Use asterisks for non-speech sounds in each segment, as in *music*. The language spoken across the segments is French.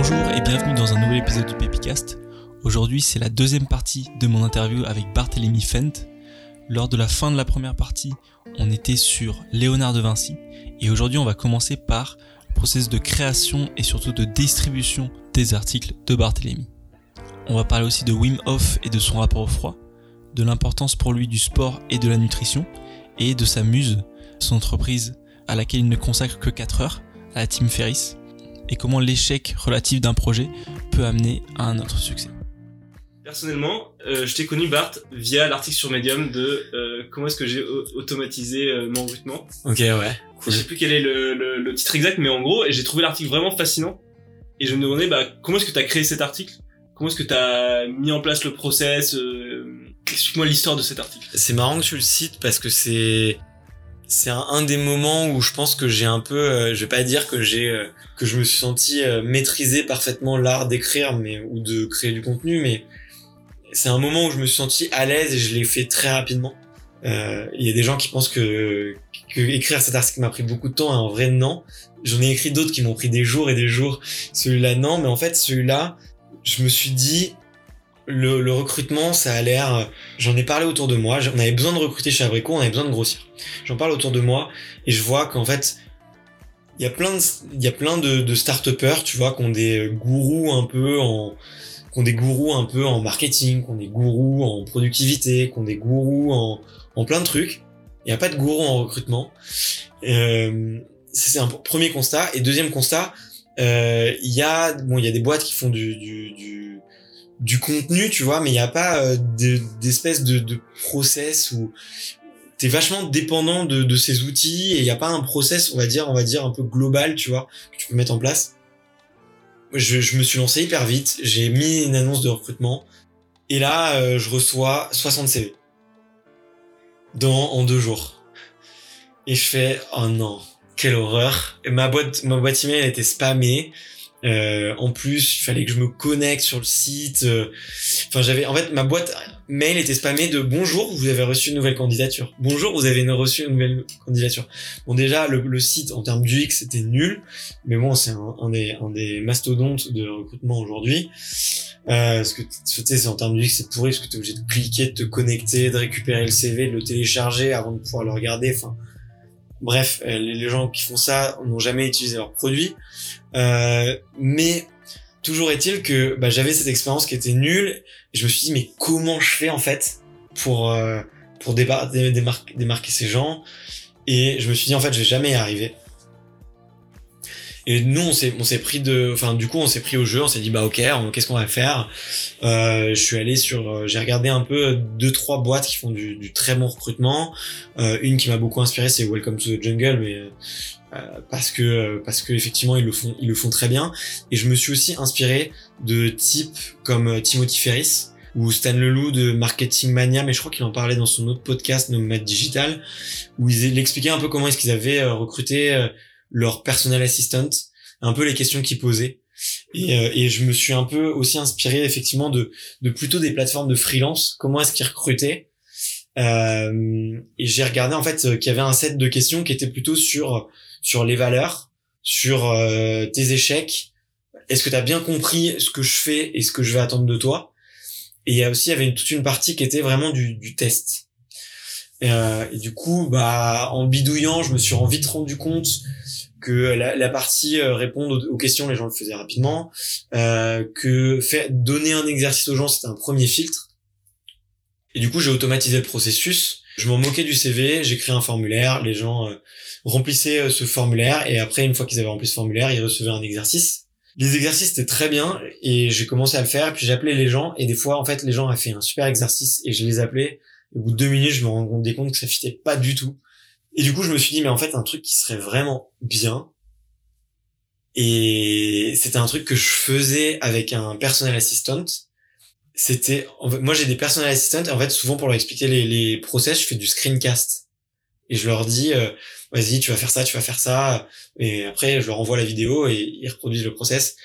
Bonjour et bienvenue dans un nouvel épisode du Pepicast. Aujourd'hui, c'est la deuxième partie de mon interview avec Barthélemy Fent. Lors de la fin de la première partie, on était sur Léonard de Vinci et aujourd'hui, on va commencer par le processus de création et surtout de distribution des articles de Barthélemy. On va parler aussi de Wim Hof et de son rapport au froid, de l'importance pour lui du sport et de la nutrition et de sa muse, son entreprise à laquelle il ne consacre que 4 heures, à la Team Ferris, et comment l'échec relatif d'un projet peut amener à un autre succès. Personnellement, euh, je t'ai connu Bart via l'article sur Medium de euh, comment est-ce que j'ai automatisé euh, mon recrutement. Ok, ouais. Cool. Je sais plus quel est le, le, le, titre exact, mais en gros, j'ai trouvé l'article vraiment fascinant. Et je me demandais, bah, comment est-ce que tu as créé cet article? Comment est-ce que tu as mis en place le process Explique-moi l'histoire de cet article? C'est marrant que tu le cites parce que c'est c'est un, des moments où je pense que j'ai un peu, euh, je vais pas dire que j'ai, euh, que je me suis senti euh, maîtriser parfaitement l'art d'écrire, mais ou de créer du contenu, mais c'est un moment où je me suis senti à l'aise et je l'ai fait très rapidement. Il y a des gens qui pensent que, que écrire cet article m'a pris beaucoup de temps, et en vrai non. J'en ai écrit d'autres qui m'ont pris des jours et des jours. Celui-là non, mais en fait celui-là, je me suis dit le, le, recrutement, ça a l'air. J'en ai parlé autour de moi. On avait besoin de recruter chez Abrico, on avait besoin de grossir. J'en parle autour de moi et je vois qu'en fait, il y a plein de, il y a plein de, de start-upers, tu vois, qui ont des gourous un peu en, qui ont des gourous un peu en marketing, qui ont des gourous en productivité, qui ont des gourous en, en plein de trucs. Il n'y a pas de gourou en recrutement. Euh, c'est un premier constat. Et deuxième constat, euh, il y a, bon, il y a des boîtes qui font du, du, du du contenu, tu vois, mais il n'y a pas euh, d'espèce de, process où t'es vachement dépendant de, ces outils et il n'y a pas un process, on va dire, on va dire un peu global, tu vois, que tu peux mettre en place. Je, je me suis lancé hyper vite, j'ai mis une annonce de recrutement et là, euh, je reçois 60 CV dans en deux jours. Et je fais oh non, quelle horreur. Et ma boîte ma boîte email était spammée. Euh, en plus, il fallait que je me connecte sur le site. Euh, enfin, j'avais, en fait, ma boîte mail était spammée de bonjour, vous avez reçu une nouvelle candidature. Bonjour, vous avez reçu une nouvelle candidature. Bon, déjà, le, site en termes d'UX c'était nul, mais bon, c'est un, des, un des mastodontes de recrutement aujourd'hui. Euh, parce que tu sais, en termes d'UX c'est pourri parce que t'es obligé de cliquer, de te connecter, de récupérer le CV, de le télécharger avant de pouvoir le regarder. Enfin, Bref, euh, les gens qui font ça n'ont jamais utilisé leur produit. Euh, mais toujours est-il que bah, j'avais cette expérience qui était nulle. Et je me suis dit, mais comment je fais en fait pour, euh, pour démarquer ces gens? Et je me suis dit, en fait, je vais jamais y arriver. Et nous, on s'est, on s'est pris de, enfin, du coup, on s'est pris au jeu, on s'est dit, bah, ok, qu'est-ce qu'on va faire? Euh, je suis allé sur, euh, j'ai regardé un peu deux, trois boîtes qui font du, du très bon recrutement. Euh, une qui m'a beaucoup inspiré, c'est Welcome to the Jungle, mais, euh, parce que, parce que effectivement, ils le font, ils le font très bien. Et je me suis aussi inspiré de types comme Timothy Ferris, ou Stan Leloup de Marketing Mania, mais je crois qu'il en parlait dans son autre podcast, Nomad Digital, où il expliquait un peu comment est-ce qu'ils avaient recruté leur personnel assistant, un peu les questions qu'ils posaient. Et, euh, et, je me suis un peu aussi inspiré effectivement de, de plutôt des plateformes de freelance. Comment est-ce qu'ils recrutaient? Euh, Et j'ai regardé en fait qu'il y avait un set de questions qui était plutôt sur sur les valeurs, sur euh, tes échecs. Est-ce que tu as bien compris ce que je fais et ce que je vais attendre de toi? Et il y a aussi il y avait toute une partie qui était vraiment du, du test. Euh, et du coup, bah, en bidouillant, je me suis vite rendu compte que la, la partie euh, répondre aux, questions, les gens le faisaient rapidement, euh, que faire donner un exercice aux gens, c'était un premier filtre. Et du coup, j'ai automatisé le processus. Je m'en moquais du CV, j'ai créé un formulaire, les gens euh, remplissaient euh, ce formulaire et après, une fois qu'ils avaient rempli ce formulaire, ils recevaient un exercice. Les exercices étaient très bien et j'ai commencé à le faire. Puis j'appelais les gens et des fois, en fait, les gens avaient fait un super exercice et je les appelais. au bout de deux minutes, je me rendais compte que ça fitait pas du tout. Et du coup, je me suis dit, mais en fait, un truc qui serait vraiment bien. Et c'était un truc que je faisais avec un personnel assistant. C'était, moi, j'ai des personnel assistants. Et en fait, souvent, pour leur expliquer les, process, je fais du screencast. Et je leur dis, euh, vas-y, tu vas faire ça, tu vas faire ça. Et après, je leur envoie la vidéo et ils reproduisent le process.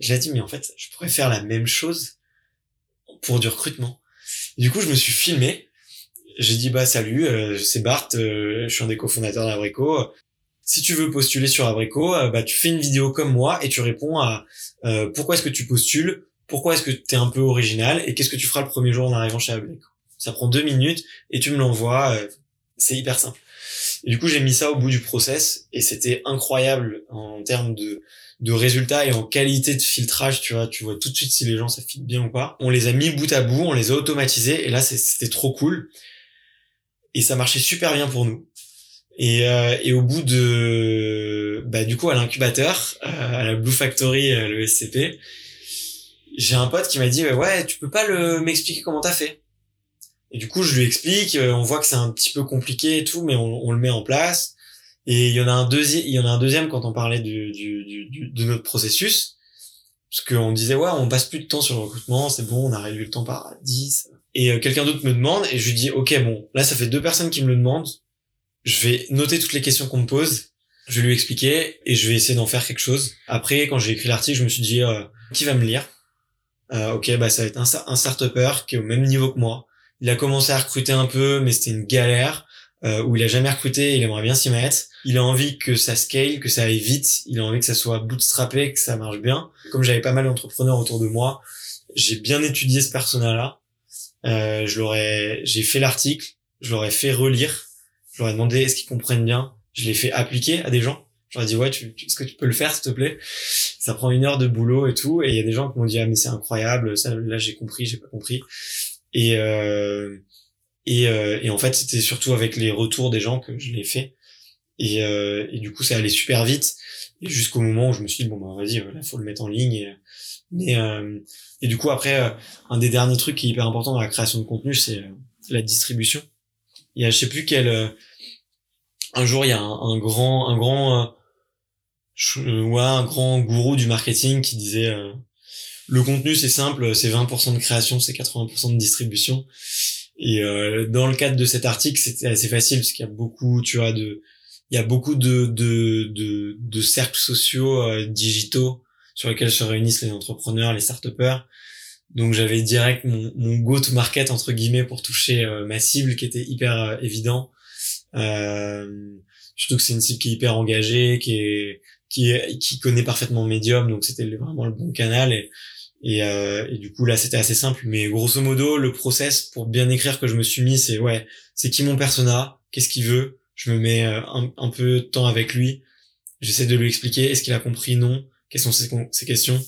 Je leur dis, mais en fait, je pourrais faire la même chose pour du recrutement. du coup, je me suis filmé j'ai dit bah salut, euh, c'est Bart, euh, je suis un des cofondateurs d'Abrico. si tu veux postuler sur Abrico, euh, bah tu fais une vidéo comme moi et tu réponds à euh, pourquoi est-ce que tu postules, pourquoi est-ce que tu es un peu original et qu'est-ce que tu feras le premier jour en arrivant chez Abrico. Ça prend deux minutes et tu me l'envoies. euh, c'est hyper simple. Et du coup, j'ai mis ça au bout du process et c'était incroyable en termes de de résultats et en qualité de filtrage, tu vois, tu vois tout de suite si les gens ça fit bien ou pas. On les a mis bout à bout, on les a automatisés et là c'était trop cool. Et ça marchait super bien pour nous. Et, euh, et au bout de, bah du coup à l'incubateur, euh, à la Blue Factory, euh, le SCP, j'ai un pote qui m'a dit ouais tu peux pas le m'expliquer comment t'as fait? Et du coup je lui explique, euh, on voit que c'est un petit peu compliqué et tout, mais on, on le met en place. Et il y en a un deuxième, il y en a un deuxième quand on parlait du, du, du, de notre processus, parce qu'on disait ouais on passe plus de temps sur le recrutement, c'est bon, on a réduit le temps par 10. Et euh, quelqu'un d'autre me demande et je lui dis ok bon là ça fait deux personnes qui me le demandent, je vais noter toutes les questions qu'on me pose, je vais lui expliquer et je vais essayer d'en faire quelque chose. Après quand j'ai écrit l'article je me suis dit euh, qui va me lire? Euh, Ok bah ça va être un, un start-upper qui est au même niveau que moi. Il a commencé à recruter un peu mais c'était une galère euh, où il a jamais recruté, il aimerait bien s'y mettre. Il a envie que ça scale, que ça aille vite. Il a envie que ça soit bootstrappé, que ça marche bien. Comme j'avais pas mal d'entrepreneurs autour de moi, j'ai bien étudié ce persona-là. Euh, je l'aurais, j'ai fait l'article, je l'aurais fait relire. Je leur ai demandé est-ce qu'ils comprennent bien? Je l'ai fait appliquer à des gens. Je leur ai dit ouais, tu, est-ce que tu peux le faire s'il te plaît? Ça prend une heure de boulot et tout. Et il y a des gens qui m'ont dit ah mais c'est incroyable. Ça là j'ai compris, j'ai pas compris. Et euh, et, euh, et en fait, c'était surtout avec les retours des gens que je l'ai fait. Et, euh, et du coup, ça allait super vite. Jusqu'au moment où je me suis dit, bon, bah, vas-y, voilà, faut le mettre en ligne. Mais, euh, et du coup, après, euh, un des derniers trucs qui est hyper important dans la création de contenu, c'est euh, la distribution. Il y a, je sais plus quel, euh, un jour, il y a un, un grand, un grand, ouais, un grand gourou du marketing qui disait, euh, le contenu, c'est simple, c'est 20% de création, c'est 80% de distribution. Et euh, dans le cadre de cet article, c'était assez facile parce qu'il y a beaucoup, tu vois, de, il y a beaucoup de de de, de cercles sociaux euh, digitaux sur lesquels se réunissent les entrepreneurs, les start-upers. Donc j'avais direct mon, mon go-to-market entre guillemets pour toucher euh, ma cible qui était hyper euh, évident. Euh, surtout que c'est une cible qui est hyper engagée, qui est qui est qui connaît parfaitement Medium, donc c'était vraiment le bon canal. Et et, euh, et du coup là c'était assez simple, mais grosso modo le process pour bien écrire que je me suis mis c'est ouais c'est qui mon persona, qu'est-ce qu'il veut, je me mets un, un peu de temps avec lui, j'essaie de lui expliquer est-ce qu'il a compris? Non, quelles sont ses, con- ses questions,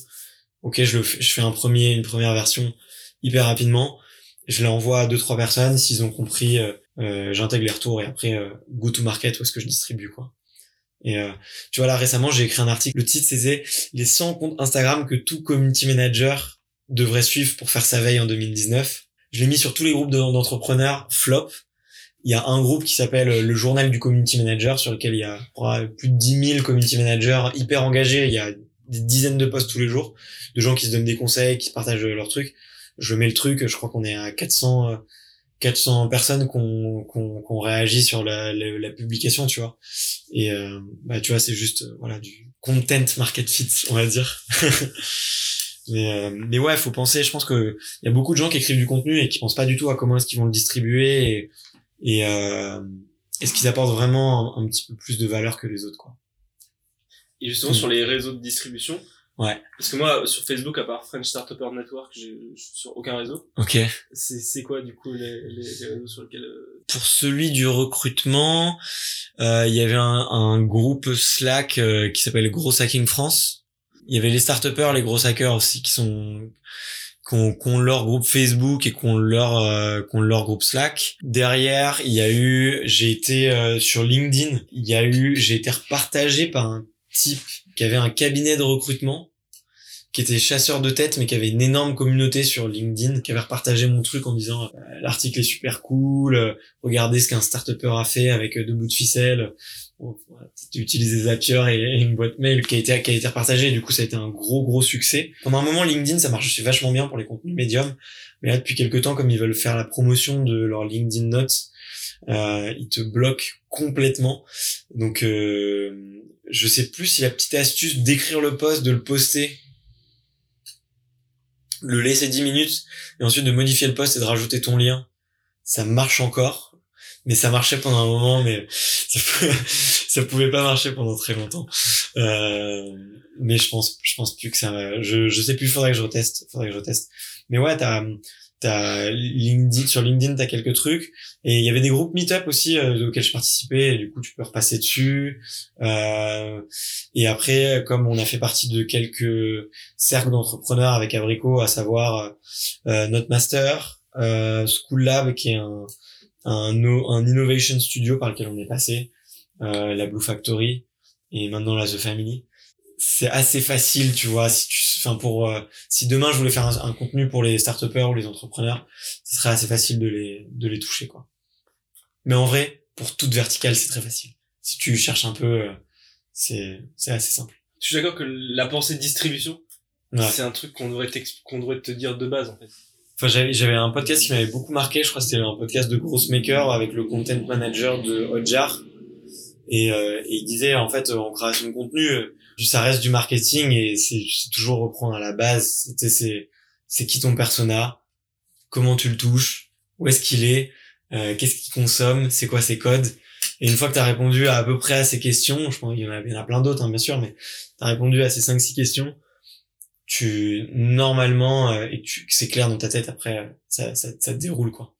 ok je le fais, je fais un premier une première version hyper rapidement, je l'envoie à deux trois personnes, s'ils ont compris euh, euh, j'intègre les retours et après euh, go to market où est-ce que je distribue quoi. Et euh, tu vois là récemment j'ai écrit un article, le titre c'était les 100 comptes Instagram que tout community manager devrait suivre pour faire sa veille en 2019. Je l'ai mis sur tous les groupes de- d'entrepreneurs flop. Il y a un groupe qui s'appelle le journal du community manager sur lequel il y a plus de 10 000 community managers hyper engagés. Il y a des dizaines de posts tous les jours de gens qui se donnent des conseils, qui partagent leurs trucs. Je mets le truc, je crois qu'on est à 400 euh, 400 personnes qu'on qu'on qu'on réagit sur la, la, la publication, tu vois. Et euh, bah tu vois, c'est juste euh, voilà du content market fit, on va dire. *laughs* mais euh, mais ouais, faut penser. Je pense que il y a beaucoup de gens qui écrivent du contenu et qui pensent pas du tout à comment est-ce qu'ils vont le distribuer et et euh, est-ce qu'ils apportent vraiment un, un petit peu plus de valeur que les autres, quoi. Et justement, Mm. sur les réseaux de distribution. Ouais. Parce que moi, sur Facebook, à part French Startup Network, je suis sur aucun réseau. Ok. C'est, c'est quoi, du coup, les, les, les réseaux sur lesquels, euh, Pour celui du recrutement, euh, il y avait un, un groupe Slack euh, qui s'appelle Gros Hacking France. Il y avait les start les gros hackers aussi qui sont ont leur groupe Facebook et qui ont leur euh, qui ont leur groupe Slack. Derrière, il y a eu j'ai été euh, sur LinkedIn, il y a eu j'ai été repartagé par un type qui avait un cabinet de recrutement qui était chasseur de tête mais qui avait une énorme communauté sur LinkedIn qui avait repartagé mon truc en disant euh, l'article est super cool euh, regardez ce qu'un start-upper a fait avec euh, deux bouts de ficelle. Bon, utiliser Zapier et, et une boîte mail qui a été qui a été partagée et du coup ça a été un gros gros succès. Pendant un moment LinkedIn ça marche vachement bien pour les contenus médium mais là depuis quelques temps comme ils veulent faire la promotion de leur LinkedIn Notes euh, ils te bloquent complètement. Donc euh, je sais plus si la petite astuce d'écrire le post de le poster le laisser 10 minutes et ensuite de modifier le post et de rajouter ton lien ça marche encore mais ça marchait pendant un moment mais ça, *laughs* ça pouvait pas marcher pendant très longtemps. Euh, mais je pense, je pense plus que ça. Je, je sais plus. Faudrait que je reteste. Faudrait que je reteste. Mais ouais, t'as, t'as LinkedIn sur LinkedIn, t'as quelques trucs. Et il y avait des groupes Meetup aussi euh, auxquels je participais. Et du coup, tu peux repasser dessus. Euh, et après, comme on a fait partie de quelques cercles d'entrepreneurs avec Abrico, à savoir euh, Notemaster, euh, School Lab, qui est un un, un innovation studio par lequel on est passé, euh, la Blue Factory et maintenant la The Family. C'est assez facile, tu vois, si tu, enfin pour, euh, si demain je voulais faire un, un contenu pour les start ou les entrepreneurs, ce serait assez facile de les, de les toucher, quoi. Mais en vrai, pour toute verticale, c'est très facile. Si tu cherches un peu, euh, c'est, c'est assez simple. Je suis d'accord que la pensée de distribution, Ouais. c'est un truc qu'on devrait, qu'on devrait te dire de base, en fait. Enfin, j'avais, j'avais un podcast qui m'avait beaucoup marqué. Je crois que c'était un podcast de Grossmaker avec le content manager de Hotjar. Et, euh, et il disait, en fait, en création de contenu, euh, ça reste du marketing et c'est, toujours reprendre à la base. C'est, c'est qui ton persona? Comment tu le touches? Où est-ce qu'il est? Euh, qu'est-ce qu'il consomme? C'est quoi ses codes? Et une fois que tu as répondu à, à peu près à ces questions, je pense qu'il y en a, il y en a plein d'autres, hein, bien sûr, mais tu as répondu à ces 5-6 questions, tu normalement euh, et tu c'est clair dans ta tête après ça, ça, ça te déroule quoi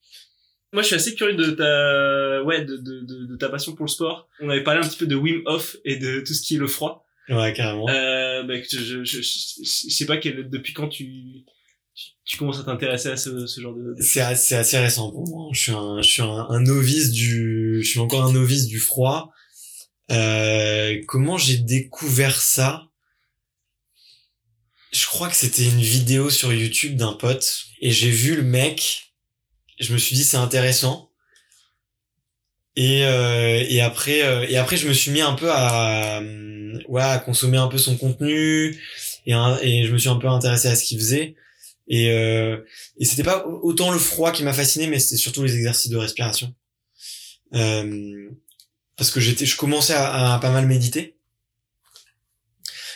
Moi, je suis assez curieux de ta, ouais, de, de, de, de ta passion pour le sport. On avait parlé un petit peu de Wim Hof et de tout ce qui est le froid. ouais carrément Euh, bah, je, je, je, sais pas quel, depuis quand tu, tu, tu commences à t'intéresser à ce, ce genre de, c'est assez, assez récent pour moi je suis un je suis un, un novice du je suis encore un novice du froid euh, comment j'ai découvert ça? Je crois que c'était une vidéo sur YouTube d'un pote et j'ai vu le mec je me suis dit c'est intéressant. Et euh, et après euh, et après je me suis mis un peu à euh, ouais à consommer un peu son contenu et et je me suis un peu intéressé à ce qu'il faisait. Et euh, et c'était pas autant le froid qui m'a fasciné mais c'était surtout les exercices de respiration. Euh, parce que j'étais je commençais à, pas mal méditer.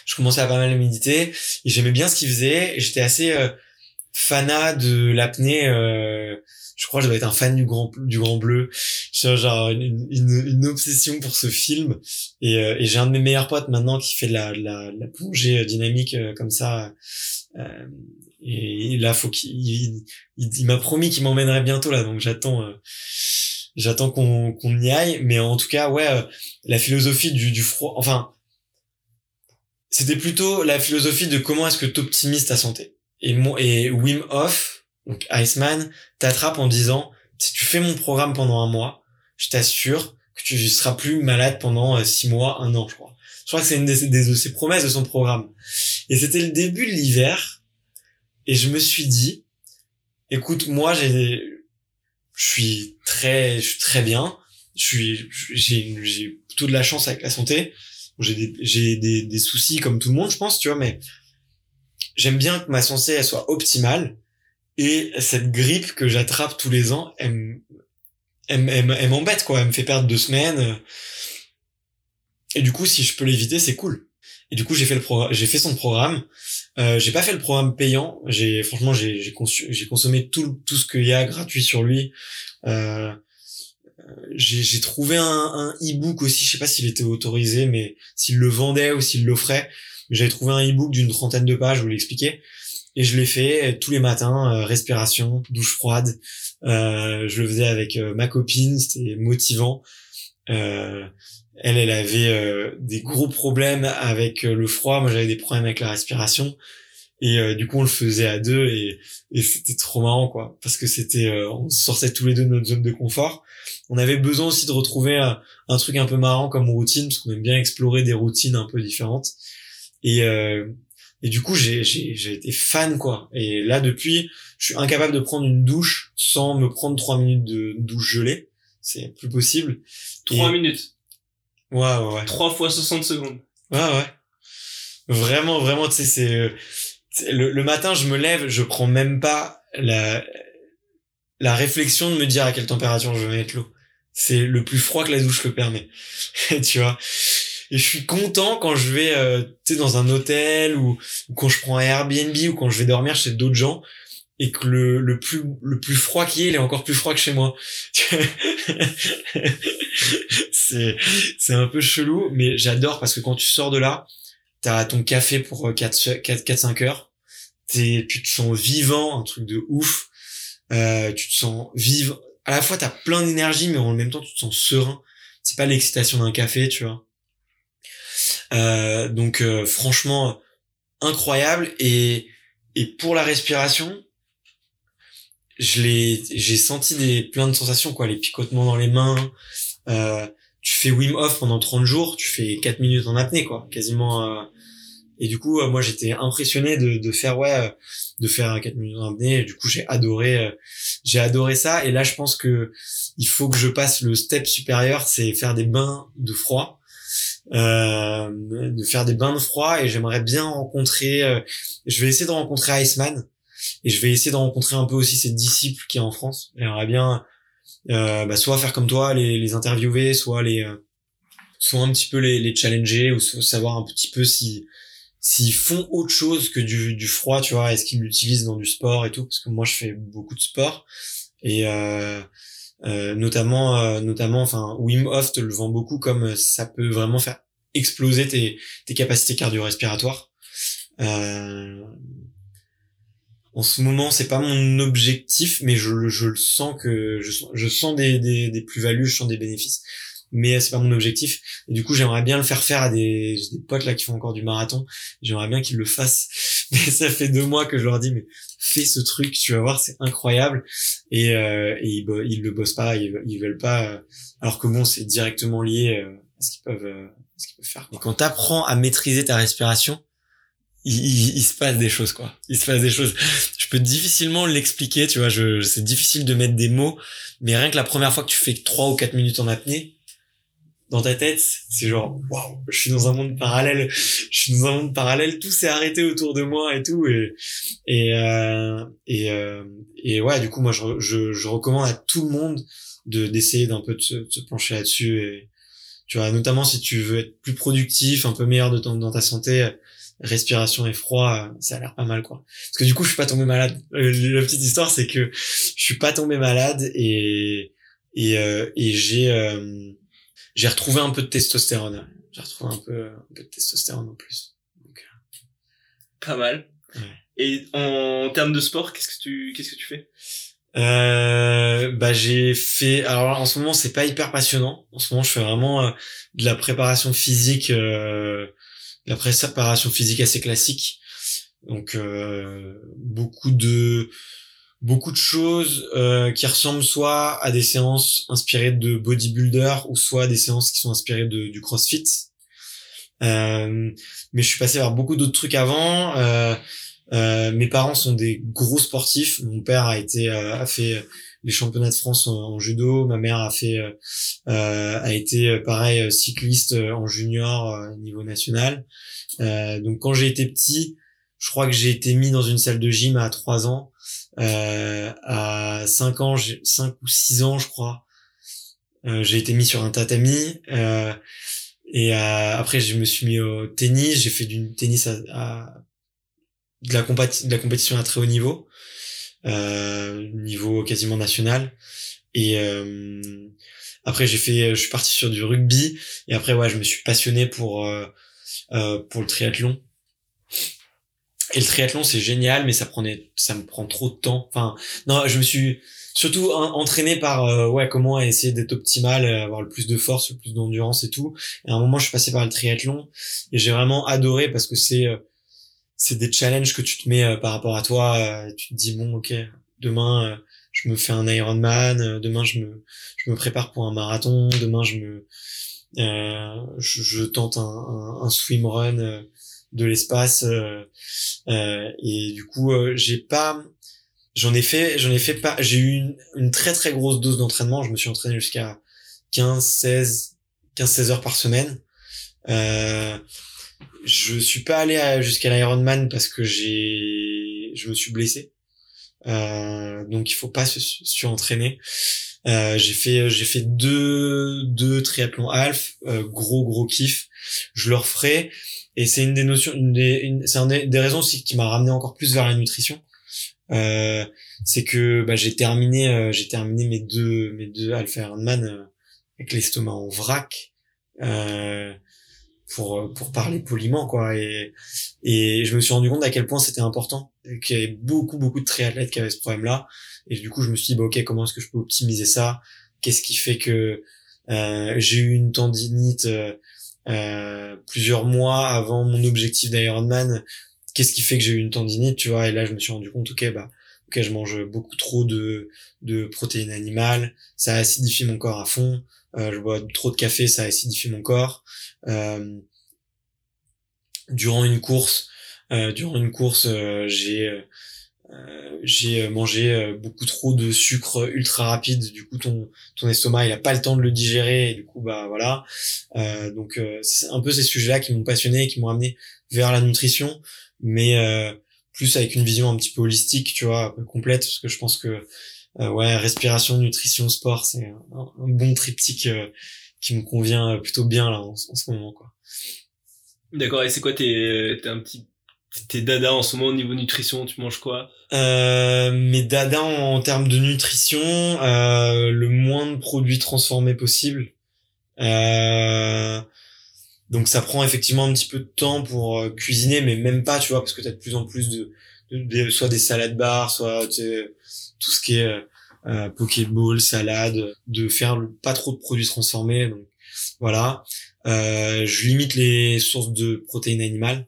Je commençais à pas mal méditer et j'aimais bien ce qu'il faisait. J'étais assez euh, fanat de l'apnée je crois que je dois être un fan du grand du grand bleu. J'ai genre une, une, une obsession pour ce film. Et, euh, et j'ai un de mes meilleurs potes maintenant qui fait de la, de la, de la plongée euh, dynamique euh, comme ça. Euh, et là faut qu'il il, il, m'a promis qu'il m'emmènerait bientôt là. Donc j'attends euh, j'attends qu'on qu'on y aille. Mais en tout cas ouais euh, la philosophie du, du froid enfin c'était plutôt la philosophie de comment est-ce que t'optimises ta santé. Et mon et Wim Hof donc Iceman t'attrape en disant si tu fais mon programme pendant un mois je t'assure que tu seras plus malade pendant euh, six mois un an je crois. Je crois que c'est une des- de ses promesses de son programme. Et c'était le début de l'hiver et je me suis dit écoute moi j'ai je suis très je suis très bien. Je suis j'ai j'ai plutôt de la chance avec la santé. J'ai des j'ai des, des soucis comme tout le monde je pense tu vois mais j'aime bien que ma santé elle soit optimale et cette grippe que j'attrape tous les ans elle, m'embête quoi. Elle me fait perdre deux semaines. Et du coup si je peux l'éviter c'est cool. Et du coup j'ai fait le j'ai fait son programme. Euh, j'ai pas fait le programme payant. J'ai franchement j'ai j'ai consommé tout tout ce qu'il y a gratuit sur lui. Euh, j'ai j'ai trouvé un, un e-book aussi. Je sais pas s'il était autorisé mais s'il le vendait ou s'il l'offrait. J'avais trouvé un e-book d'une trentaine de pages où il expliquait et je l'ai fait euh, tous les matins euh, respiration douche froide. Euh, je le faisais avec euh, ma copine c'était motivant. Elle elle avait des gros problèmes avec le froid. Moi j'avais des problèmes avec la respiration. Et du coup on le faisait à deux et, et c'était trop marrant quoi. Parce que c'était on sortait tous les deux de notre zone de confort. On avait besoin aussi de retrouver un truc un peu marrant comme routine parce qu'on aime bien explorer des routines un peu différentes. Et euh, et du coup j'ai j'ai j'ai été fan quoi et là depuis je suis incapable de prendre une douche sans me prendre trois minutes de douche gelée c'est plus possible 3 Et- minutes. ouais ouais ouais 3 fois 60 secondes. Ouais, ouais. Vraiment, vraiment, tu sais, c'est, c'est- le, le matin, je me lève, je prends même pas la, la réflexion de me dire à quelle température je vais mettre l'eau. C'est le plus froid que la douche le permet. *laughs* tu vois? Et je suis content quand je vais, euh, tu sais, dans un hôtel ou, ou quand je prends un Airbnb ou quand je vais dormir chez d'autres gens et que le, le plus le plus froid qui est, il est encore plus froid que chez moi. *laughs* c'est c'est un peu chelou, mais j'adore parce que quand tu sors de là, t'as ton café pour 4 4 5 heures. T'es tu te sens vivant, un truc de ouf. Euh, tu te sens vivre. À la fois t'as plein d'énergie, mais en même temps tu te sens serein. C'est pas l'excitation d'un café, tu vois. Euh, donc euh, franchement incroyable et et pour la respiration, je l'ai, j'ai senti des plein de sensations quoi, les picotements dans les mains. Euh, tu fais Wim Hof pendant 30 jours, tu fais 4 minutes en apnée quoi, quasiment. Euh, et du coup, euh, moi j'étais impressionné de, de faire ouais, de faire 4 minutes en apnée. Du coup, j'ai adoré, j'ai adoré ça. Et là, je pense que il faut que je passe le step supérieur, c'est faire des bains de froid. Euh, de faire des bains de froid et j'aimerais bien rencontrer je vais essayer de rencontrer Iceman et je vais essayer de rencontrer un peu aussi ses disciples qui est en France. J'aimerais bien euh, bah, soit faire comme toi, les, les interviewer, soit les euh, soit un petit peu les, les challenger ou savoir un petit peu si s'ils font autre chose que du, du froid, tu vois, est-ce qu'ils l'utilisent dans du sport et tout, parce que moi je fais beaucoup de sport et euh, euh, notamment euh, notamment enfin Wim Hof te le vend beaucoup comme ça peut vraiment faire exploser tes, tes capacités cardio-respiratoires. Euh, en ce moment, c'est pas mon objectif, mais je, je le sens que je, je sens des, des, des plus-values, je sens des bénéfices, mais c'est pas mon objectif. Et du coup, j'aimerais bien le faire faire à des, des potes là qui font encore du marathon. J'aimerais bien qu'ils le fassent. *laughs* Mais ça fait deux mois que je leur dis, mais fais ce truc, tu vas voir, c'est incroyable. Et, euh, et ils, ils, le bossent pas, ils, ils veulent pas. Euh, alors que bon, c'est directement lié euh, à ce qu'ils peuvent, euh, ce qu'ils peuvent faire. Et quand t'apprends à maîtriser ta respiration, il, il, se passe des choses quoi. Il se passe des choses. Je peux difficilement l'expliquer, tu vois. Je, c'est difficile de mettre des mots, mais rien que la première fois que tu fais trois ou quatre minutes en apnée, dans ta tête, c'est genre waouh, je suis dans un monde parallèle. Je suis dans un monde parallèle. Tout s'est arrêté autour de moi et tout. Et et euh, et, euh, et ouais, du coup, moi, je, je, je recommande à tout le monde de d'essayer d'un peu de se, de se pencher là-dessus et tu vois notamment si tu veux être plus productif un peu meilleur de ton, dans ta santé respiration et froid, ça a l'air pas mal quoi. Parce que du coup, je suis pas tombé malade. Euh, la petite histoire, c'est que je suis pas tombé malade et et, euh, et j'ai euh, j'ai retrouvé un peu de testostérone. J'ai retrouvé un peu, un peu de testostérone en plus. Donc, pas mal. Ouais. Et en termes de sport, qu'est-ce que tu qu'est-ce que tu fais? Euh, bah j'ai fait alors en ce moment c'est pas hyper passionnant en ce moment je fais vraiment de la préparation physique euh, la préparation physique assez classique. Donc euh, beaucoup de beaucoup de choses euh, qui ressemblent soit à des séances inspirées de bodybuilder ou soit à des séances qui sont inspirées de, du CrossFit. Euh, mais je suis passé par beaucoup d'autres trucs avant. Euh, euh, mes parents sont des gros sportifs. Mon père a été a fait les championnats de France en, judo. Ma mère a fait euh, a été pareil cycliste en junior niveau national. Euh, donc quand j'ai été petit, je crois que j'ai été mis dans une salle de gym à 3 ans. Euh, à 5 ans, 5 ou 6 ans, je crois, euh, j'ai été mis sur un tatami. Euh, et euh, après, je me suis mis au tennis. J'ai fait du tennis à, à de, la de la compétition à très haut niveau, euh, niveau quasiment national. Et après, j'ai fait, je suis parti sur du rugby. Et après, ouais, je me suis passionné pour euh, pour le triathlon. Et le triathlon c'est génial, mais ça prenait, ça me prend trop de temps. Enfin, non, je me suis surtout entraîné par euh, ouais comment essayer d'être optimal, euh, avoir le plus de force, le plus d'endurance et tout. Et à un moment, je suis passé par le triathlon et j'ai vraiment adoré parce que c'est c'est des challenges que tu te mets par rapport à toi. tu te dis bon ok, demain je me fais un Ironman, demain je me je me prépare pour un marathon, demain je me euh, je, je, tente un, un, un swimrun euh, de l'espace euh, et du coup j'ai pas j'en ai fait j'en ai fait pas j'ai eu une, une, très très grosse dose d'entraînement. Je me suis entraîné jusqu'à 15 16 15 16 heures par semaine. Euh, je suis pas allé jusqu'à l'Ironman parce que j'ai je me suis blessé. Euh, donc il faut pas se surentraîner. Euh, j'ai fait j'ai fait deux deux triathlons half, euh, gros gros kiff. Je le referai et c'est une des notions, une des, c'est un des, raisons aussi qui m'a ramené encore plus vers la nutrition. euh, c'est que bah, j'ai terminé euh, j'ai terminé mes deux mes deux Alpha Ironman euh, avec l'estomac en vrac euh, pour pour parler poliment quoi. Et et je me suis rendu compte à quel point c'était important qu'il y avait beaucoup beaucoup de triathlètes qui avaient ce problème là et du coup je me suis dit bah ok comment est-ce que je peux optimiser ça? Qu'est-ce qui fait que j'ai eu une tendinite plusieurs mois avant mon objectif d'Ironman qu'est-ce qui fait que j'ai eu une tendinite, tu vois, et là je me suis rendu compte, ok, bah, ok, je mange beaucoup trop de, de protéines animales, ça acidifie mon corps à fond, euh, je bois trop de café, ça acidifie mon corps. Euh, durant une course, euh, durant une course, euh, j'ai euh, j'ai mangé beaucoup trop de sucre ultra rapide. Du coup, ton ton estomac, il a pas le temps de le digérer. Et du coup, bah voilà. donc, c'est un peu ces sujets-là qui m'ont passionné qui m'ont amené vers la nutrition mais euh, plus avec une vision un petit peu holistique, tu vois, complète, parce que je pense que euh, ouais, respiration, nutrition, sport, c'est un, bon triptyque euh, qui me convient plutôt bien là en, ce moment, quoi. D'accord. Et c'est quoi tes, tes un petit tes dada en ce moment au niveau nutrition Tu manges quoi? Euh, dada en, en, termes de nutrition, euh, le moins de produits transformés possible. Euh, donc ça prend effectivement un petit peu de temps pour euh, cuisiner, mais même pas, tu vois, parce que tu as de plus en plus de, de, soit des salades bars, soit tout ce qui est euh, euh, pokéball, salade, de faire pas trop de produits transformés. Donc voilà, euh, je limite les sources de protéines animales.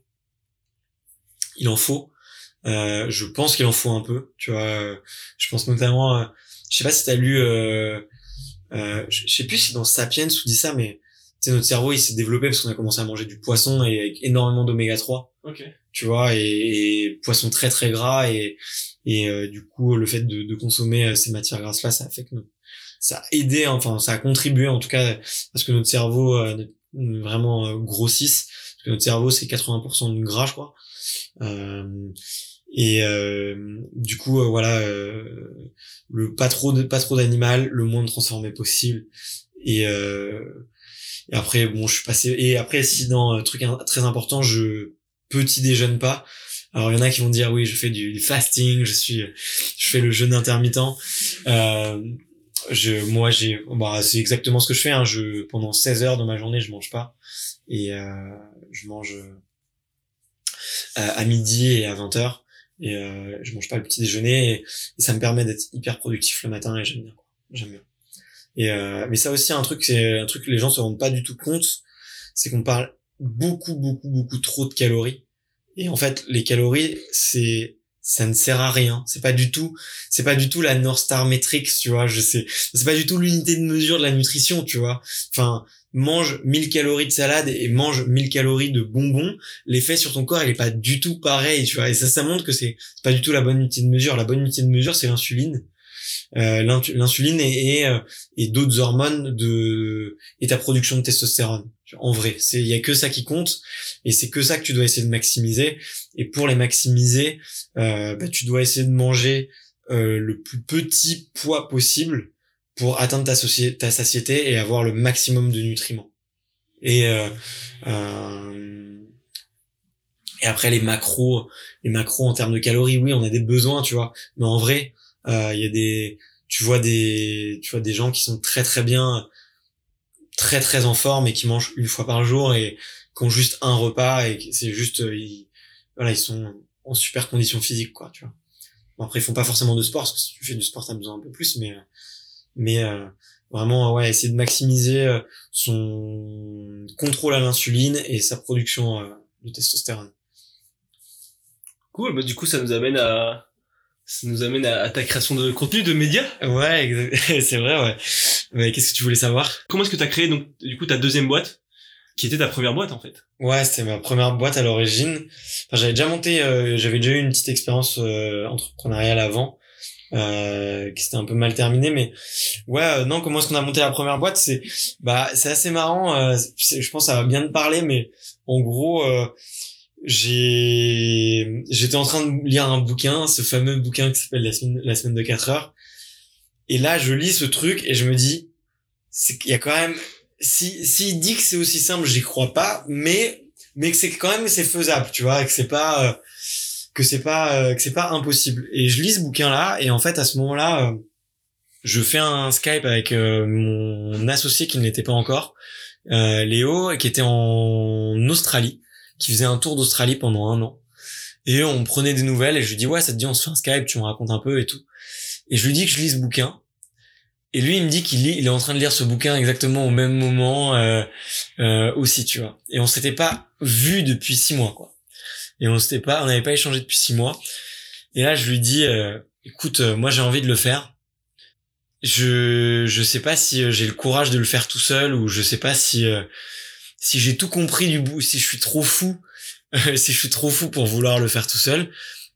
Il en faut. Euh, je pense qu'il en faut un peu, tu vois. Je pense notamment, je sais pas si t'as lu, euh, je sais plus si dans Sapiens ou dit ça, mais sais, notre cerveau, il s'est développé parce qu'on a commencé à manger du poisson et avec énormément d'oméga 3. Tu vois, et, poisson très très gras et, et euh, du coup, le fait de, de consommer euh, ces matières grasses là, ça a fait que ça a aidé, enfin, ça a contribué en tout cas parce que notre cerveau euh, vraiment grossisse. Parce que notre cerveau, c'est 80% de gras, je crois. Et du coup, voilà, le pas trop de pas trop d'animal, le moins de transformé possible. Et et après, bon, je suis passé. Et après, si dans un truc très important, je petit déjeune pas. Alors il y en a qui vont dire oui, je fais du, fasting, je suis, je fais le jeûne intermittent. Euh, je, moi, j'ai, bah, c'est exactement ce que je fais. Hein. Je pendant 16 heures de ma journée, je mange pas et euh, je mange euh, à midi et à 20 heures et euh, je mange pas le petit déjeuner et, et ça me permet d'être hyper productif le matin et j'aime bien. J'aime bien. Et euh, mais ça aussi un truc, c'est un truc que les gens se rendent pas du tout compte, c'est qu'on parle beaucoup beaucoup beaucoup trop de calories. Et en fait, les calories, c'est ça ne sert à rien. C'est pas du tout, c'est pas du tout la North Star Metrics, tu vois. Je sais, c'est pas du tout l'unité de mesure de la nutrition, tu vois. Enfin, mange 1000 calories de salade et mange 1000 calories de bonbons, l'effet sur ton corps, il est pas du tout pareil, tu vois. Et ça, ça montre que c'est pas du tout la bonne unité de mesure. La bonne unité de mesure, c'est l'insuline. Euh, l'insuline et, et, euh, et d'autres hormones de et ta production de testostérone. En vrai, c'est il y a que ça qui compte et c'est que ça que tu dois essayer de maximiser. Et pour les maximiser, euh, bah, tu dois essayer de manger euh, le plus petit poids possible pour atteindre ta, ta satiété et avoir le maximum de nutriments. Et euh, euh, et après les macros, les macros en termes de calories, oui, on a des besoins, tu vois. Mais en vrai, euh, il y a des, tu vois des, tu vois des gens qui sont très très bien, très très en forme et qui mangent une fois par jour et qui ont juste un repas et c'est juste, euh, ils, voilà, ils sont en super condition physique quoi, tu vois. Bon, après ils font pas forcément de sport parce que si tu fais du sport t'as besoin un peu plus, mais mais euh, vraiment ouais essayer de maximiser son contrôle à l'insuline et sa production de testostérone. Cool, bah du coup ça nous amène à ça nous amène à, ta création de contenu de médias. Ouais, *laughs* c'est vrai, ouais. Mais qu'est-ce que tu voulais savoir? Comment est-ce que tu as créé donc du coup ta deuxième boîte qui était ta première boîte en fait? Ouais, c'était ma première boîte à l'origine. Enfin, j'avais déjà monté, euh, j'avais déjà eu une petite expérience euh, entrepreneuriale avant, euh, qui s'était un peu mal terminée, mais ouais, euh, non, comment est-ce qu'on a monté la première boîte? C'est, bah, c'est assez marrant. je pense que ça va bien te parler, mais en gros, j'ai j'étais en train de lire un bouquin, ce fameux bouquin qui s'appelle la semaine la semaine de 4 heures. Et là, je lis ce truc et je me dis c'est y a quand même si s'il dit que c'est aussi simple, j'y crois pas, mais mais que c'est quand même c'est faisable, tu vois, que c'est pas euh, que c'est pas euh, que c'est pas impossible. Et je lis ce bouquin là et en fait à ce moment-là, euh, je fais un Skype avec mon associé qui ne l'était pas encore, Léo, qui était en Australie, qui faisait un tour d'Australie pendant un an. Et on prenait des nouvelles et je lui dis ouais ça te dit on se fait un Skype, tu me racontes un peu et tout. Et je lui dis que je lis ce bouquin. Et lui, il me dit qu'il lit, il est en train de lire ce bouquin exactement au même moment euh, euh, aussi, tu vois. Et on s'était pas vu depuis six mois, quoi. Et on s'était pas, on n'avait pas échangé depuis six mois. Et là, je lui dis, euh, écoute, euh, moi j'ai envie de le faire. Je je sais pas si euh, j'ai le courage de le faire tout seul ou je sais pas si si j'ai tout compris du bout, si je suis trop fou, *laughs* si je suis trop fou pour vouloir le faire tout seul.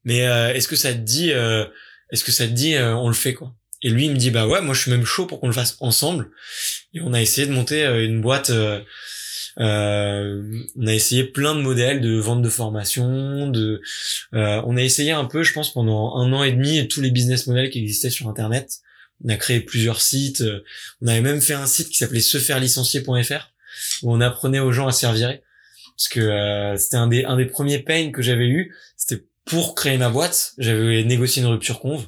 Mais est-ce que ça te dit, est-ce que ça te dit, on le fait quoi? Et lui il me dit bah ouais, moi je suis même chaud pour qu'on le fasse ensemble. Et on a essayé de monter une boîte euh, on a essayé plein de modèles de vente de formation, de, euh, on a essayé un peu, je pense, pendant un an et demi tous les business models qui existaient sur Internet. On a créé plusieurs sites. On avait même fait un site qui s'appelait sefairelicencier.fr où on apprenait aux gens à se faire virer. Parce que euh, c'était un des, un des premiers pains que j'avais eu. C'était pour créer ma boîte. J'avais négocié une rupture conve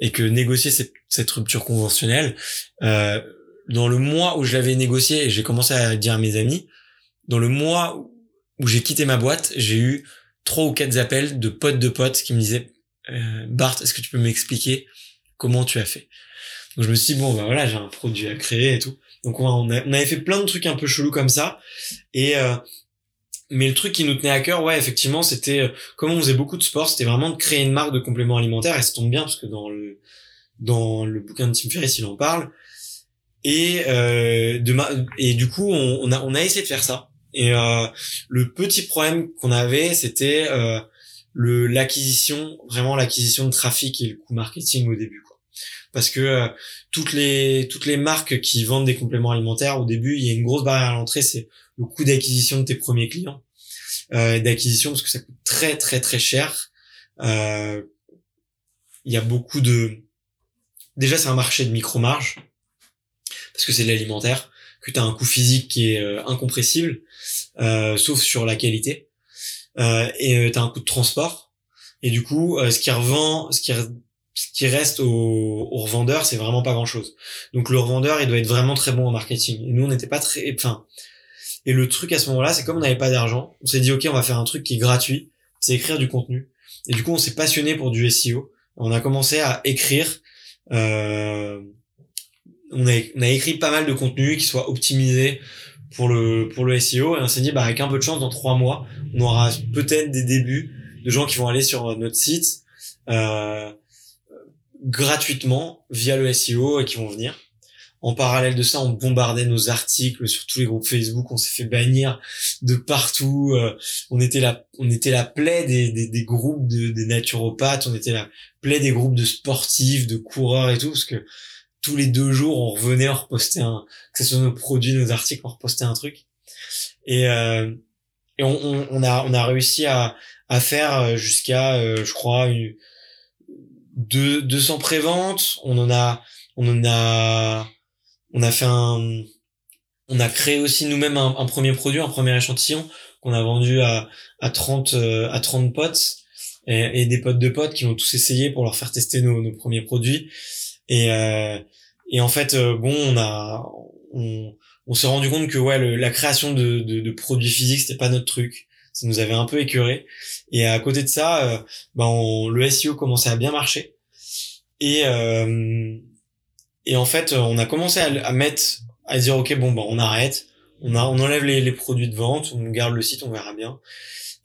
et que négocier cette, cette rupture conventionnelle, euh, dans le mois où je l'avais négocié et j'ai commencé à dire à mes amis, dans le mois où j'ai quitté ma boîte, j'ai eu trois ou quatre appels de potes de potes qui me disaient euh, Bart, est-ce que tu peux m'expliquer comment tu as fait? Donc je me suis dit bon bah voilà, j'ai un produit à créer et tout. Donc on, avait fait plein de trucs un peu chelous comme ça et euh, mais le truc qui nous tenait à cœur, ouais, effectivement, c'était euh, comme on faisait beaucoup de sport, c'était vraiment de créer une marque de compléments alimentaires et ça tombe bien parce que dans le dans le bouquin de Tim Ferriss, il en parle. Et euh, de et du coup, on, a on a essayé de faire ça. Et le petit problème qu'on avait, c'était le l'acquisition, vraiment l'acquisition de trafic et le coût marketing au début. Parce que euh, toutes les toutes les marques qui vendent des compléments alimentaires, au début, il y a une grosse barrière à l'entrée, c'est le coût d'acquisition de tes premiers clients. Euh, d'acquisition parce que ça coûte très très très cher. Euh, il y a beaucoup de... Déjà, c'est un marché de micro-marge, parce que c'est de l'alimentaire, que tu as un coût physique qui est incompressible, euh, sauf sur la qualité. Euh, et euh, tu as un coût de transport. Et du coup, ce qui revend, ce qui, ce qui reste au, au revendeur, c'est vraiment pas grand chose. Donc le revendeur, il doit être vraiment très bon en marketing. Et nous, on n'était pas très, enfin. Et le truc à ce moment-là, c'est comme on n'avait pas d'argent, on s'est dit ok, on va faire un truc qui est gratuit, c'est écrire du contenu. Et du coup, on s'est passionné pour du SEO. On a commencé à écrire. Euh, on, a, on a écrit pas mal de contenu qui soit optimisé pour le pour le SEO et on s'est dit bah avec un peu de chance dans trois mois on aura peut-être des débuts de gens qui vont aller sur notre site euh, gratuitement via le SEO et qui vont venir. En parallèle de ça, on bombardait nos articles sur tous les groupes Facebook. On s'est fait bannir de partout. Euh, on était la, on était la plaie des, des, des groupes de, des naturopathes. On était la plaie des groupes de sportifs, de coureurs et tout, parce que tous les deux jours, on revenait, on repostait un, que ce soit nos produits, nos articles, on repostait un truc. Et, euh, et on, on, a, on a réussi à, à faire euh, jusqu'à, euh, je crois, une, deux, 200 préventes. On en a, on en a, on a fait un, on a créé aussi nous-mêmes un, premier produit, un premier échantillon qu'on a vendu à, à 30, à 30 potes et, des potes de potes qui ont tous essayé pour leur faire tester nos, nos premiers produits. Et, euh, et en fait, euh, bon, on a, on, on s'est rendu compte que ouais, la création de, de, de produits physiques, c'était pas notre truc. Ça nous avait un peu écœuré. Et à côté de ça, euh, ben le SEO commençait à bien marcher. Et euh, et en fait, on a commencé à, mettre, à dire ok, bon, ben on arrête, on a, on enlève les, les produits de vente, on garde le site, on verra bien.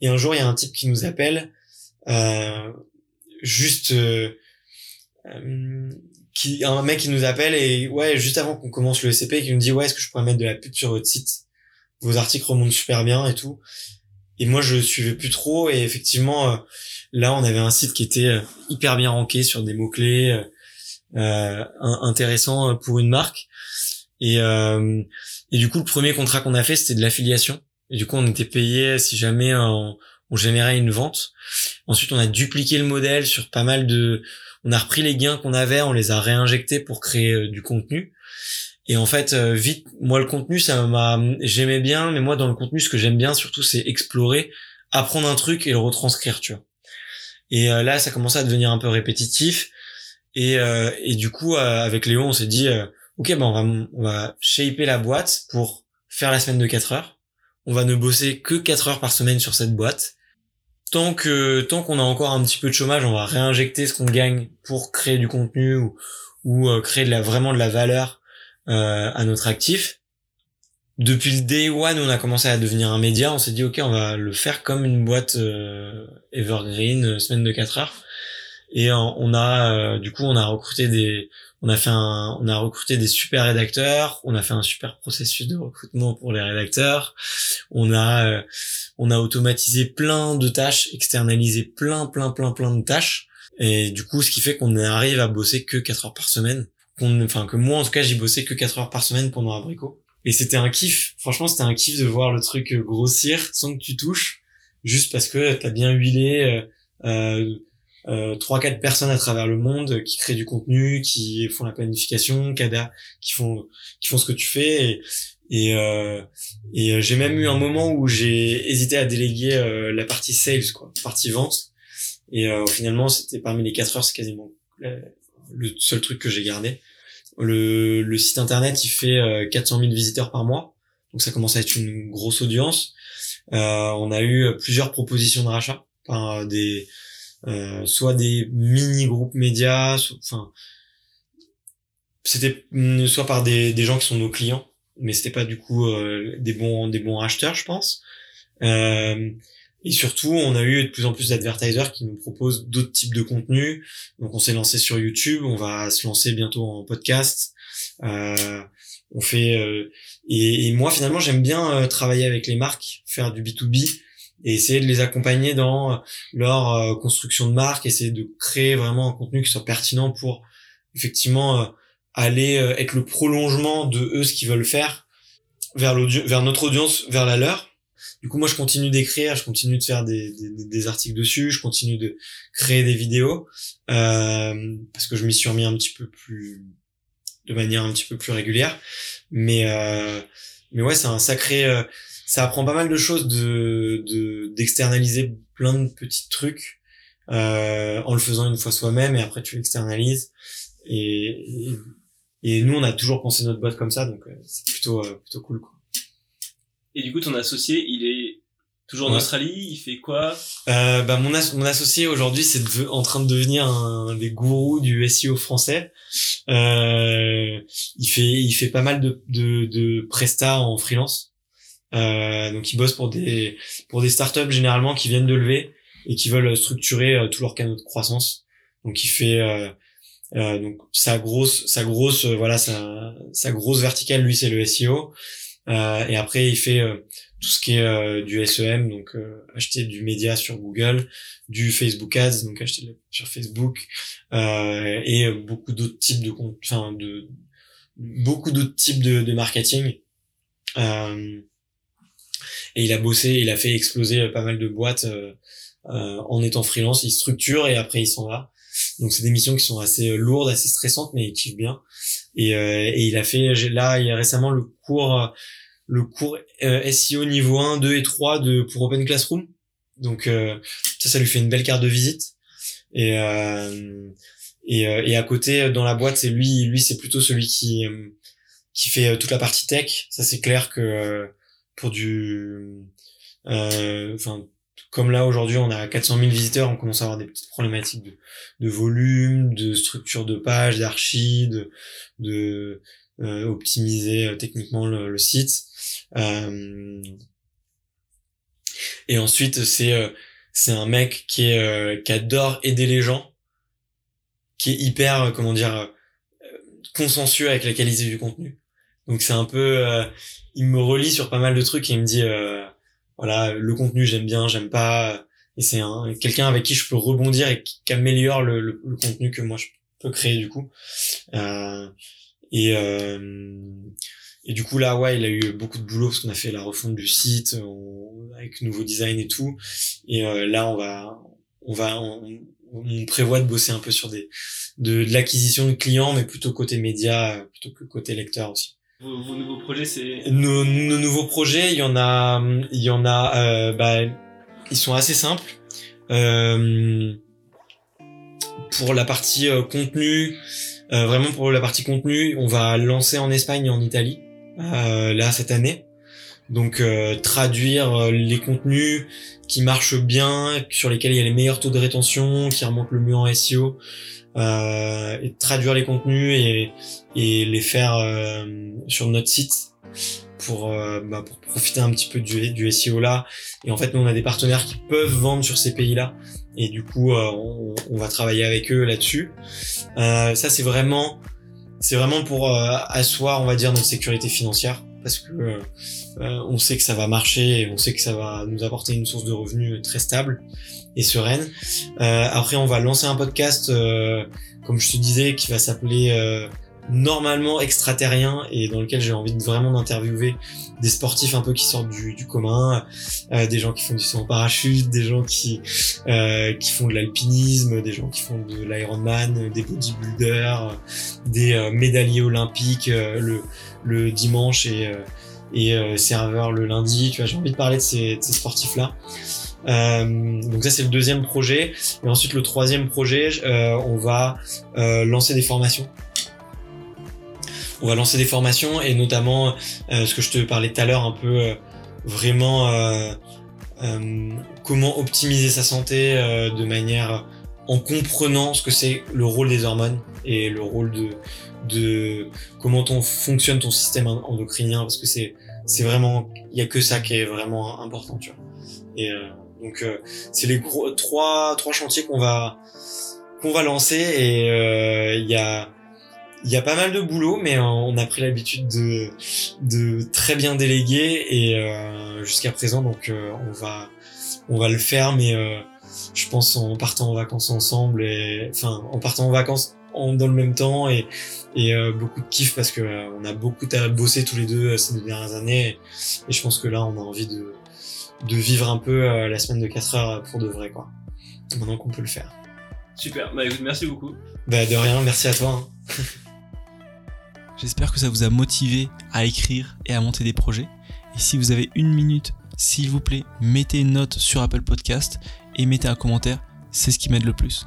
Et un jour, il y a un type qui nous appelle, euh, juste. Euh, qui un mec qui nous appelle et ouais juste avant qu'on commence le SCP qui nous dit ouais est-ce que je pourrais mettre de la pub sur votre site? Vos articles remontent super bien et tout et moi je suivais plus trop. Et effectivement euh, là on avait un site qui était euh, hyper bien ranké sur des mots clés euh, euh intéressants pour une marque. Et et du coup le premier contrat qu'on a fait c'était de l'affiliation. Et du coup on était payé si jamais on, générait une vente. Ensuite on a dupliqué le modèle sur pas mal de on a repris les gains qu'on avait, on les a réinjectés pour créer du contenu. Et en fait, euh, vite, moi le contenu, ça m'a, j'aimais bien, mais moi dans le contenu, ce que j'aime bien surtout, c'est explorer, apprendre un truc et le retranscrire, tu vois. Et euh, là, ça commençait à devenir un peu répétitif. Et, euh, et du coup, euh, avec Léo, on s'est dit, ok, ben on va, on va shaper la boîte pour faire la semaine de 4 heures. On va ne bosser que 4 heures par semaine sur cette boîte. Tant que tant qu'on a encore un petit peu de chômage, on va réinjecter ce qu'on gagne pour créer du contenu ou, ou créer de la, vraiment de la valeur à notre actif depuis le day one on a commencé à devenir un média, on s'est dit ok on va le faire comme une boîte euh, evergreen, euh, semaine de 4 heures. Et on a euh, du coup on a recruté des on a fait un on a recruté des super rédacteurs, on a fait un super processus de recrutement pour les rédacteurs. On a on a automatisé plein de tâches, externalisé plein plein plein plein de tâches et du coup ce qui fait qu'on arrive à bosser que 4 heures par semaine. Enfin que moi en tout cas j'ai bossé que 4 heures par semaine pendant Abricot. Et c'était un kiff. Franchement, c'était un kiff de voir le truc euh, grossir sans que tu touches, juste parce que t'as bien huilé euh, euh, trois quatre personnes à travers le monde qui créent du contenu, qui font la planification, qui font qui font ce que tu fais. Et, euh, et j'ai même eu un moment où j'ai hésité à déléguer euh, la partie sales, quoi, partie vente. Et finalement, c'était parmi les quatre heures, c'est quasiment le seul truc que j'ai gardé. Le, le site internet, il fait 400 euh, 000 visiteurs par mois, donc ça commence à être une grosse audience. Euh, on a eu plusieurs propositions de rachat par des euh, soit des mini groupes médias, enfin c'était mm, soit par des, des gens qui sont nos clients, mais c'était pas du coup euh, des bons des bons acheteurs, je pense. Euh, et surtout, on a eu de plus en plus d'advertisers qui nous proposent d'autres types de contenus. Donc, on s'est lancé sur YouTube, on va se lancer bientôt en podcast. Euh, on fait euh, et, moi finalement j'aime bien euh, travailler avec les marques, faire du B2B et essayer de les accompagner dans leur euh, construction de marque, essayer de créer vraiment un contenu qui soit pertinent pour effectivement aller être le prolongement de eux ce qu'ils veulent faire vers vers notre audience, vers la leur du coup, moi, je continue d'écrire, je continue de faire des, des, des, articles dessus, je continue de créer des vidéos euh, parce que je m'y suis remis un petit peu plus, de manière un petit peu plus régulière. Mais euh, mais ouais, c'est un sacré, euh, ça apprend pas mal de choses de d'externaliser plein de petits trucs euh, en le faisant une fois soi-même et après tu l'externalises. Et, et, et nous, on a toujours pensé notre boîte comme ça, donc euh, c'est plutôt plutôt cool. Quoi. Et du coup, ton associé, il est toujours en Australie, il fait quoi? Euh, bah, mon, mon associé aujourd'hui, c'est en train de devenir un des gourous du SEO français. Euh, il fait il fait pas mal de de, de prestats en freelance. Euh, donc il bosse pour des pour des startups généralement qui viennent de lever et qui veulent structurer euh, tous leurs canaux de croissance. Donc il fait euh, euh, donc sa grosse sa grosse voilà sa sa grosse verticale lui c'est le SEO euh, et après, il fait euh, tout ce qui est euh, du SEM, donc acheter du média sur Google, du Facebook Ads, donc acheter sur Facebook, et beaucoup d'autres types de enfin de beaucoup d'autres types de, de marketing. et il a bossé, il a fait exploser pas mal de boîtes en étant freelance. Il structure et après il s'en va. Donc c'est des missions qui sont assez lourdes, assez stressantes, mais il kiffe bien. Et, et il a fait là il y a récemment le cours le cours euh, SEO niveau 1, 2 et 3 de pour Open Classroom. Donc euh, ça, ça lui fait une belle carte de visite. Et euh, et, euh, et à côté dans la boîte, c'est lui, lui c'est plutôt celui qui qui fait toute la partie tech. Ça c'est clair que pour du enfin comme là aujourd'hui on a 400 000 visiteurs, on commence à avoir des petites problématiques de, volume, de structure de page, d'archi, de, euh, optimiser techniquement le, site. Euh, et ensuite, c'est euh, c'est un mec euh, qui adore aider les gens, qui est hyper comment dire consensueux avec la qualité du contenu. Donc c'est un peu, il me relie sur pas mal de trucs et il me dit, voilà, le contenu j'aime bien, j'aime pas, et c'est un quelqu'un avec qui je peux rebondir et qui, améliore le, contenu que moi je peux créer du coup. et et du coup là, ouais, il a eu beaucoup de boulot parce qu'on a fait la refonte du site avec nouveau design et tout. Et euh, là, on va, on va, on, prévoit de bosser un peu sur des de, de l'acquisition de clients, mais plutôt côté média plutôt que côté lecteur aussi. Vos, nouveaux projets, c'est nos, nos, nouveaux projets, il y en a, il y en a, euh, bah, ils sont assez simples. Euh, pour la partie euh, contenu, euh, vraiment pour la partie contenu, on va lancer en Espagne et en Italie euh, là cette année. Donc traduire les contenus qui marchent bien, sur lesquels il y a les meilleurs taux de rétention, qui remontent le mieux en SEO, et traduire les contenus et, et les faire sur notre site pour, bah, pour profiter un petit peu du, SEO là. Et en fait, nous on a des partenaires qui peuvent vendre sur ces pays-là et du coup euh, on, va travailler avec eux là-dessus. Euh, ça c'est vraiment c'est vraiment pour euh, asseoir on va dire notre sécurité financière parce que euh, on sait que ça va marcher et on sait que ça va nous apporter une source de revenus très stable et sereine. après on va lancer un podcast comme je te disais qui va s'appeler normalement extraterrien et dans lequel j'ai envie de vraiment d'interviewer des sportifs un peu qui sortent du, du commun, euh, des gens qui font du saut en parachute, des gens qui euh, qui font de l'alpinisme, des gens qui font de l'Ironman, des bodybuilders, des euh, médaillés olympiques euh, le le dimanche et et serveurs le lundi. Tu vois, j'ai envie de parler de ces, de ces sportifs là. Euh, donc ça c'est le deuxième projet. Et ensuite le troisième projet euh, on va euh, lancer des formations. On va lancer des formations et notamment euh, ce que je te parlais tout à l'heure un peu euh, vraiment euh, comment optimiser sa santé de manière en comprenant ce que c'est le rôle des hormones et le rôle de de comment ton fonctionne ton système endocrinien. Parce que c'est c'est vraiment il y a que ça qui est vraiment important tu vois. Et donc c'est les gros trois trois chantiers qu'on va qu'on va lancer et il y a il y a pas mal de boulot, mais euh, on a pris l'habitude de, de très bien déléguer et euh, jusqu'à présent, donc euh, on va on va le faire, mais je pense en partant en vacances ensemble et enfin en partant en vacances en, dans le même temps et, et beaucoup de kiff parce que on a beaucoup bossé tous les deux ces deux dernières années et, je pense que là on a envie de de vivre un peu la semaine de 4 heures pour de vrai quoi. Maintenant qu'on peut le faire. Super, bah écoute, merci beaucoup. Bah de rien, merci à toi. Hein. *laughs* J'espère que ça vous a motivé à écrire et à monter des projets. Et si vous avez une minute, s'il vous plaît, mettez une note sur Apple Podcast et mettez un commentaire, c'est ce qui m'aide le plus.